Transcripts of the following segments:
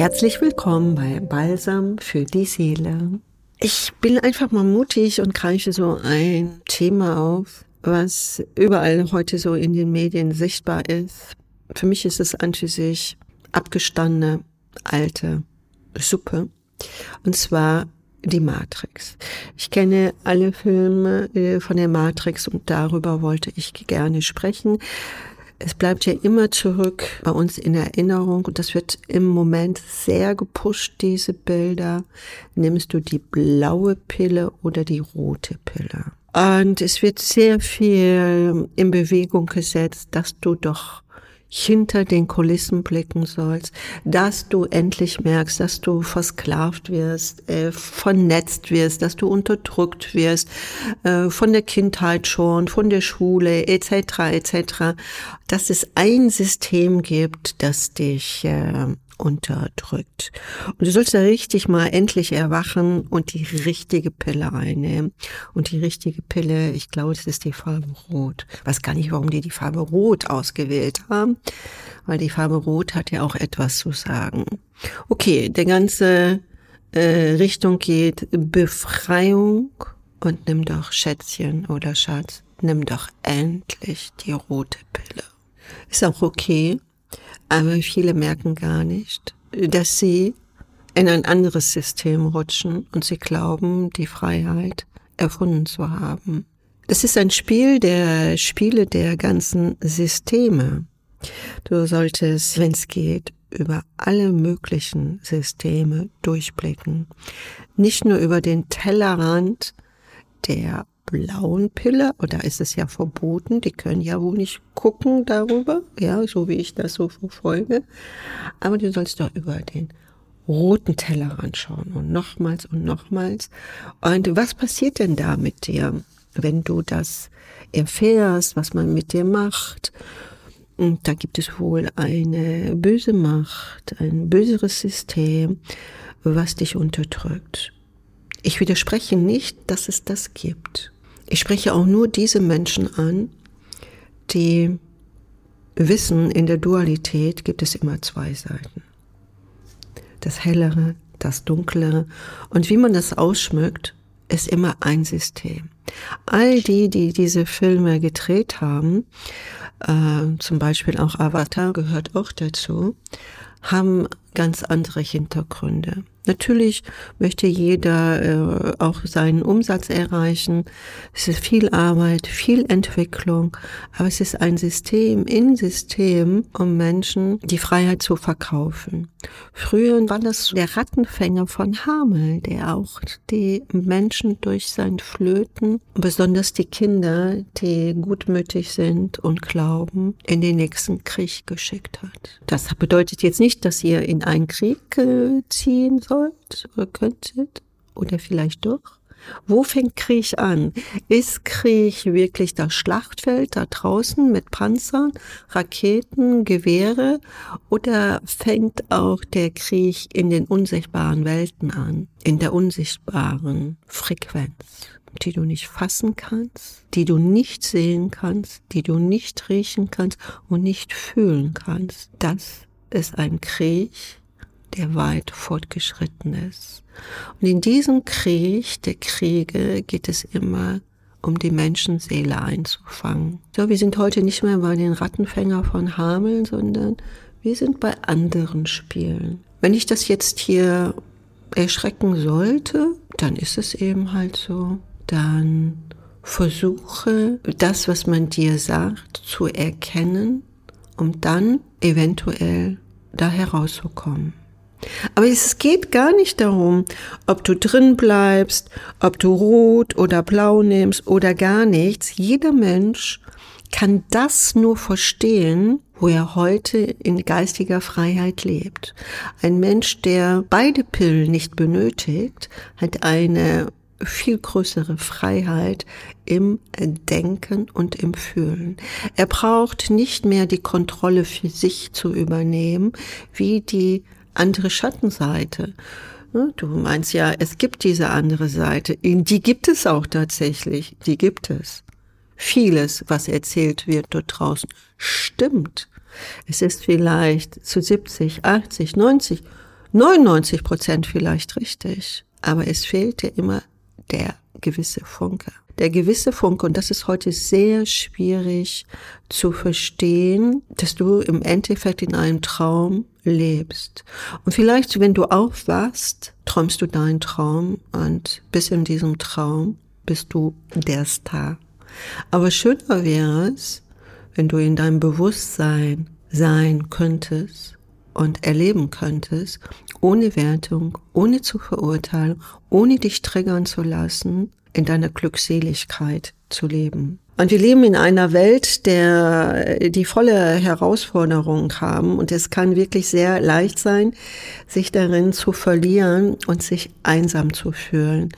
Herzlich willkommen bei Balsam für die Seele. Ich bin einfach mal mutig und greife so ein Thema auf, was überall heute so in den Medien sichtbar ist. Für mich ist es an sich abgestandene alte Suppe. Und zwar die Matrix. Ich kenne alle Filme äh, von der Matrix und darüber wollte ich gerne sprechen. Es bleibt ja immer zurück bei uns in Erinnerung und das wird im Moment sehr gepusht, diese Bilder. Nimmst du die blaue Pille oder die rote Pille? Und es wird sehr viel in Bewegung gesetzt, dass du doch hinter den Kulissen blicken sollst, dass du endlich merkst, dass du versklavt wirst, äh, vernetzt wirst, dass du unterdrückt wirst, äh, von der Kindheit schon, von der Schule etc. etc. Dass es ein System gibt, das dich äh, unterdrückt. Und du sollst da richtig mal endlich erwachen und die richtige Pille einnehmen. Und die richtige Pille, ich glaube, das ist die Farbe Rot. Ich weiß gar nicht, warum die die Farbe Rot ausgewählt haben, weil die Farbe Rot hat ja auch etwas zu sagen. Okay, der ganze äh, Richtung geht Befreiung und nimm doch Schätzchen oder Schatz, nimm doch endlich die rote Pille. Ist auch okay. Aber viele merken gar nicht, dass sie in ein anderes System rutschen und sie glauben, die Freiheit erfunden zu haben. Das ist ein Spiel der Spiele der ganzen Systeme. Du solltest, wenn es geht, über alle möglichen Systeme durchblicken. Nicht nur über den Tellerrand der blauen Pille, oder ist es ja verboten, die können ja wohl nicht gucken darüber, ja, so wie ich das so verfolge. Aber du sollst doch über den roten Teller anschauen und nochmals und nochmals. Und was passiert denn da mit dir, wenn du das erfährst, was man mit dir macht? Und da gibt es wohl eine böse Macht, ein böseres System, was dich unterdrückt. Ich widerspreche nicht, dass es das gibt. Ich spreche auch nur diese Menschen an, die wissen, in der Dualität gibt es immer zwei Seiten. Das Hellere, das Dunklere. Und wie man das ausschmückt, ist immer ein System. All die, die diese Filme gedreht haben, äh, zum Beispiel auch Avatar gehört auch dazu, haben ganz andere Hintergründe. Natürlich möchte jeder äh, auch seinen Umsatz erreichen. Es ist viel Arbeit, viel Entwicklung, aber es ist ein System in System, um Menschen die Freiheit zu verkaufen. Früher war das der Rattenfänger von Hamel, der auch die Menschen durch sein Flöten, besonders die Kinder, die gutmütig sind und glauben, in den nächsten Krieg geschickt hat. Das bedeutet jetzt nicht, dass ihr in einen Krieg äh, ziehen sollt oder könntet oder vielleicht doch. Wo fängt Krieg an? Ist Krieg wirklich das Schlachtfeld da draußen mit Panzern, Raketen, Gewehre oder fängt auch der Krieg in den unsichtbaren Welten an, in der unsichtbaren Frequenz, die du nicht fassen kannst, die du nicht sehen kannst, die du nicht riechen kannst und nicht fühlen kannst? Das ist ein Krieg, der weit fortgeschritten ist. Und in diesem Krieg der Kriege geht es immer um die Menschenseele einzufangen. So, wir sind heute nicht mehr bei den Rattenfänger von Hameln, sondern wir sind bei anderen Spielen. Wenn ich das jetzt hier erschrecken sollte, dann ist es eben halt so. Dann versuche das, was man dir sagt, zu erkennen, um dann eventuell da herauszukommen. Aber es geht gar nicht darum, ob du drin bleibst, ob du rot oder blau nimmst oder gar nichts. Jeder Mensch kann das nur verstehen, wo er heute in geistiger Freiheit lebt. Ein Mensch, der beide Pillen nicht benötigt, hat eine viel größere Freiheit im Denken und im Fühlen. Er braucht nicht mehr die Kontrolle für sich zu übernehmen, wie die andere Schattenseite. Ne, du meinst ja, es gibt diese andere Seite. Die gibt es auch tatsächlich. Die gibt es. Vieles, was erzählt wird dort draußen, stimmt. Es ist vielleicht zu 70, 80, 90 99 Prozent vielleicht richtig, aber es fehlte immer der gewisse Funke. Der gewisse Funke, und das ist heute sehr schwierig zu verstehen, dass du im Endeffekt in einem Traum lebst. Und vielleicht, wenn du aufwachst, träumst du deinen Traum und bis in diesem Traum bist du der Star. Aber schöner wäre es, wenn du in deinem Bewusstsein sein könntest und erleben könntest, ohne Wertung, ohne zu verurteilen, ohne dich triggern zu lassen, in deiner Glückseligkeit zu leben. Und wir leben in einer Welt, der die volle Herausforderung haben und es kann wirklich sehr leicht sein, sich darin zu verlieren und sich einsam zu fühlen,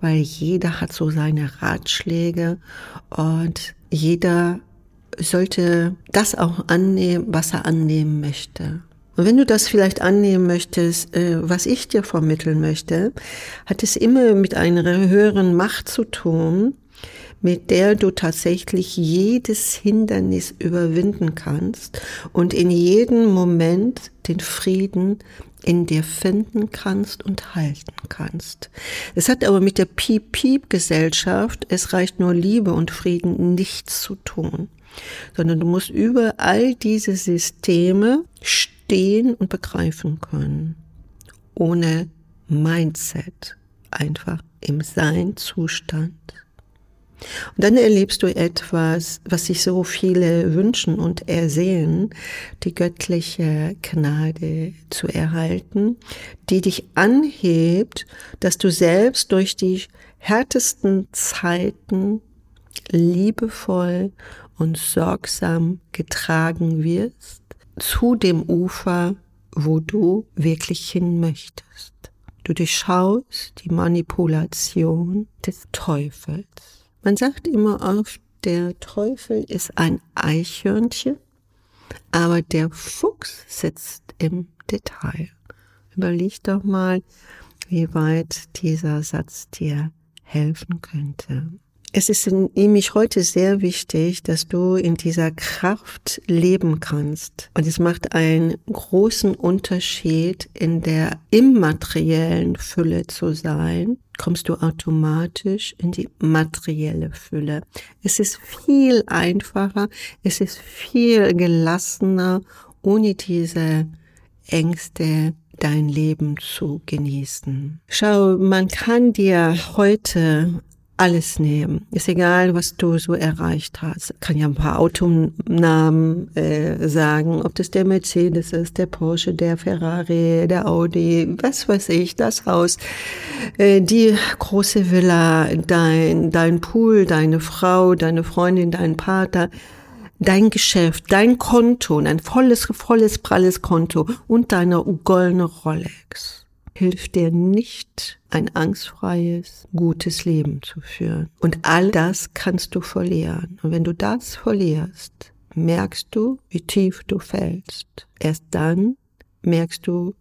weil jeder hat so seine Ratschläge und jeder sollte das auch annehmen, was er annehmen möchte. Und wenn du das vielleicht annehmen möchtest, äh, was ich dir vermitteln möchte, hat es immer mit einer höheren Macht zu tun, mit der du tatsächlich jedes Hindernis überwinden kannst und in jedem Moment den Frieden in dir finden kannst und halten kannst. Es hat aber mit der Piep-Piep-Gesellschaft, es reicht nur Liebe und Frieden, nichts zu tun, sondern du musst über all diese Systeme stehen und begreifen können, ohne Mindset, einfach im Sein-Zustand. Und dann erlebst du etwas, was sich so viele wünschen und ersehen, die göttliche Gnade zu erhalten, die dich anhebt, dass du selbst durch die härtesten Zeiten liebevoll und sorgsam getragen wirst zu dem Ufer, wo du wirklich hin möchtest. Du durchschaust die Manipulation des Teufels. Man sagt immer oft, der Teufel ist ein Eichhörnchen, aber der Fuchs sitzt im Detail. Überleg doch mal, wie weit dieser Satz dir helfen könnte. Es ist nämlich heute sehr wichtig, dass du in dieser Kraft leben kannst. Und es macht einen großen Unterschied, in der immateriellen Fülle zu sein. Kommst du automatisch in die materielle Fülle. Es ist viel einfacher, es ist viel gelassener, ohne diese Ängste dein Leben zu genießen. Schau, man kann dir heute alles nehmen. Ist egal, was du so erreicht hast. Kann ja ein paar Autonamen äh, sagen, ob das der Mercedes ist, der Porsche, der Ferrari, der Audi, was weiß ich, das Haus, äh, die große Villa, dein, dein Pool, deine Frau, deine Freundin, dein Partner dein Geschäft, dein Konto, ein volles, volles, pralles Konto und deine goldene Rolex hilft dir nicht, ein angstfreies, gutes Leben zu führen. Und all das kannst du verlieren. Und wenn du das verlierst, merkst du, wie tief du fällst. Erst dann merkst du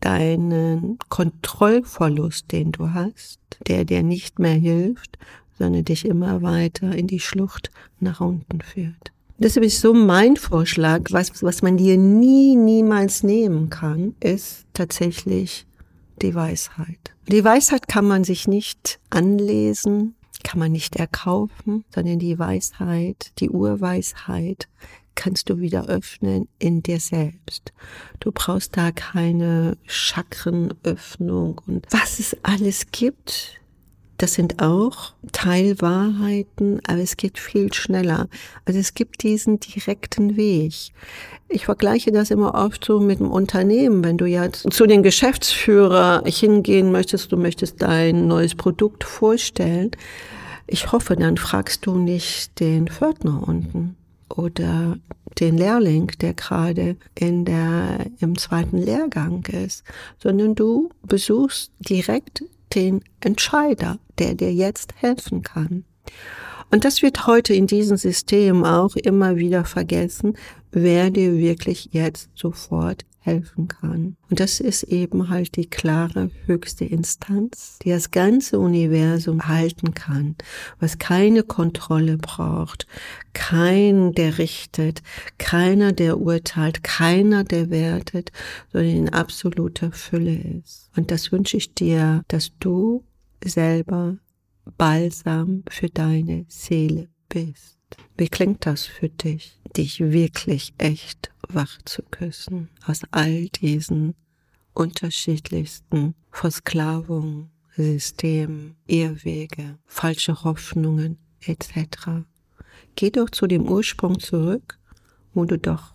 deinen Kontrollverlust, den du hast, der dir nicht mehr hilft, sondern dich immer weiter in die Schlucht nach unten führt. Deshalb ist so mein Vorschlag, was, was man dir nie, niemals nehmen kann, ist tatsächlich die Weisheit. Die Weisheit kann man sich nicht anlesen, kann man nicht erkaufen, sondern die Weisheit, die Urweisheit kannst du wieder öffnen in dir selbst. Du brauchst da keine Chakrenöffnung und was es alles gibt, das sind auch Teilwahrheiten, aber es geht viel schneller. Also es gibt diesen direkten Weg. Ich vergleiche das immer oft so mit dem Unternehmen. Wenn du jetzt zu den Geschäftsführer hingehen möchtest, du möchtest dein neues Produkt vorstellen, ich hoffe, dann fragst du nicht den Pförtner unten oder den Lehrling, der gerade in der, im zweiten Lehrgang ist, sondern du besuchst direkt den Entscheider, der dir jetzt helfen kann. Und das wird heute in diesem System auch immer wieder vergessen, wer dir wirklich jetzt sofort helfen kann. Und das ist eben halt die klare höchste Instanz, die das ganze Universum halten kann, was keine Kontrolle braucht, kein, der richtet, keiner, der urteilt, keiner, der wertet, sondern in absoluter Fülle ist. Und das wünsche ich dir, dass du selber Balsam für deine Seele bist. Wie klingt das für dich, dich wirklich echt wach zu küssen aus all diesen unterschiedlichsten Versklavungen, Systemen, Irrwege, falsche Hoffnungen etc. Geh doch zu dem Ursprung zurück, wo du doch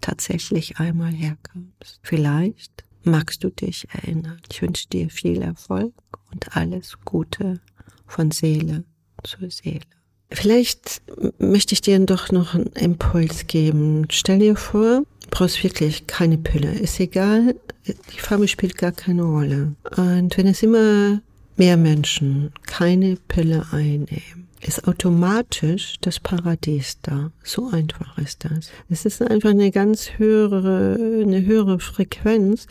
tatsächlich einmal herkommst. Vielleicht magst du dich erinnern. Ich wünsche dir viel Erfolg und alles Gute von Seele zu Seele. Vielleicht möchte ich dir doch noch einen Impuls geben. Stell dir vor, du brauchst wirklich keine Pille. Ist egal, die Farbe spielt gar keine Rolle. Und wenn es immer mehr Menschen keine Pille einnehmen, ist automatisch das Paradies da. So einfach ist das. Es ist einfach eine ganz höhere, eine höhere Frequenz,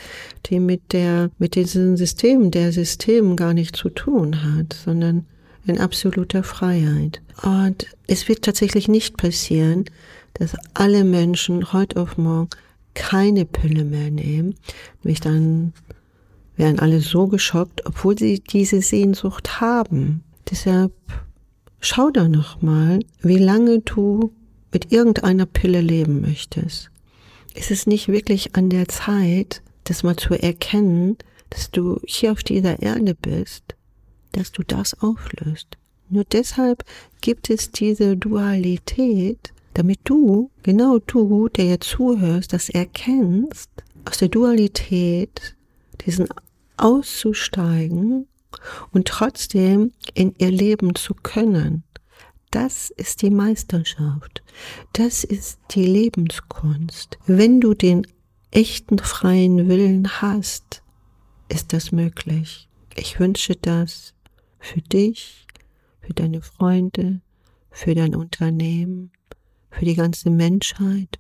die mit der, mit diesem System, der System gar nicht zu tun hat, sondern in absoluter Freiheit. Und es wird tatsächlich nicht passieren, dass alle Menschen heute auf morgen keine Pille mehr nehmen. Nämlich dann werden alle so geschockt, obwohl sie diese Sehnsucht haben. Deshalb schau da nochmal, wie lange du mit irgendeiner Pille leben möchtest. Ist es nicht wirklich an der Zeit, das mal zu erkennen, dass du hier auf dieser Erde bist dass du das auflöst. Nur deshalb gibt es diese Dualität, damit du, genau du, der jetzt zuhörst, das erkennst, aus der Dualität diesen auszusteigen und trotzdem in ihr leben zu können. Das ist die Meisterschaft. Das ist die Lebenskunst. Wenn du den echten freien Willen hast, ist das möglich. Ich wünsche das für dich, für deine Freunde, für dein Unternehmen, für die ganze Menschheit,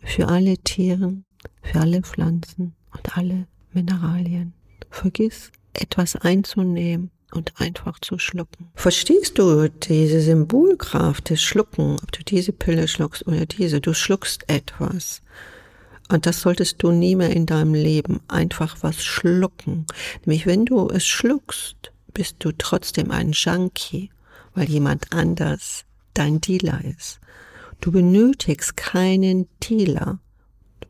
für alle Tieren, für alle Pflanzen und alle Mineralien. Vergiss etwas einzunehmen und einfach zu schlucken. Verstehst du diese Symbolkraft des Schlucken, ob du diese Pille schluckst oder diese? Du schluckst etwas. Und das solltest du nie mehr in deinem Leben einfach was schlucken. Nämlich wenn du es schluckst, bist du trotzdem ein Junkie, weil jemand anders dein Dealer ist. Du benötigst keinen Dealer.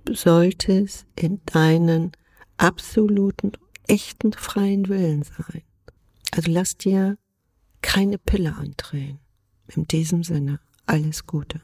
Du solltest in deinen absoluten, echten freien Willen sein. Also lass dir keine Pille andrehen. In diesem Sinne, alles Gute.